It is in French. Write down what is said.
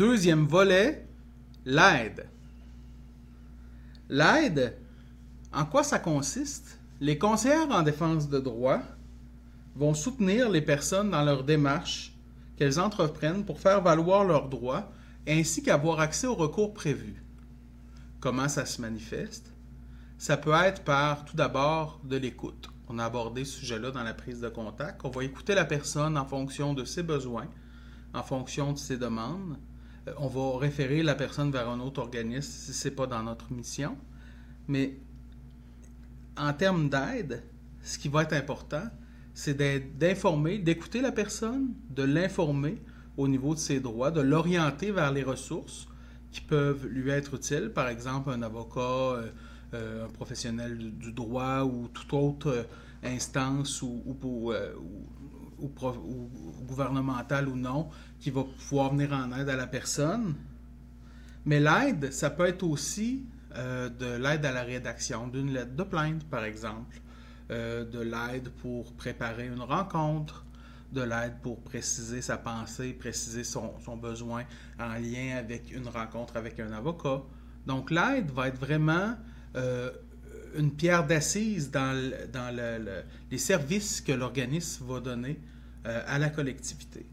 Deuxième volet, l'aide. L'aide, en quoi ça consiste? Les conseillères en défense de droit vont soutenir les personnes dans leur démarche qu'elles entreprennent pour faire valoir leurs droits ainsi qu'avoir accès aux recours prévus. Comment ça se manifeste? Ça peut être par tout d'abord de l'écoute. On a abordé ce sujet-là dans la prise de contact. On va écouter la personne en fonction de ses besoins, en fonction de ses demandes. Euh, on va référer la personne vers un autre organisme si ce n'est pas dans notre mission. Mais en termes d'aide, ce qui va être important, c'est d'informer, d'écouter la personne, de l'informer au niveau de ses droits, de l'orienter vers les ressources qui peuvent lui être utiles, par exemple un avocat, euh, euh, un professionnel du, droit ou toute autre instance ou, ou, ou, gouvernementale ou non, qui va pouvoir venir en aide à la personne. Mais l'aide, ça peut être aussi euh, de l'aide à la rédaction d'une lettre de plainte, par exemple, euh, de l'aide pour préparer une rencontre, de l'aide pour préciser sa pensée, préciser son, son, besoin en lien avec une rencontre avec un avocat. Donc l'aide va être vraiment euh, une pierre d'assise dans, dans le, les services que l'organisme va donner à la collectivité.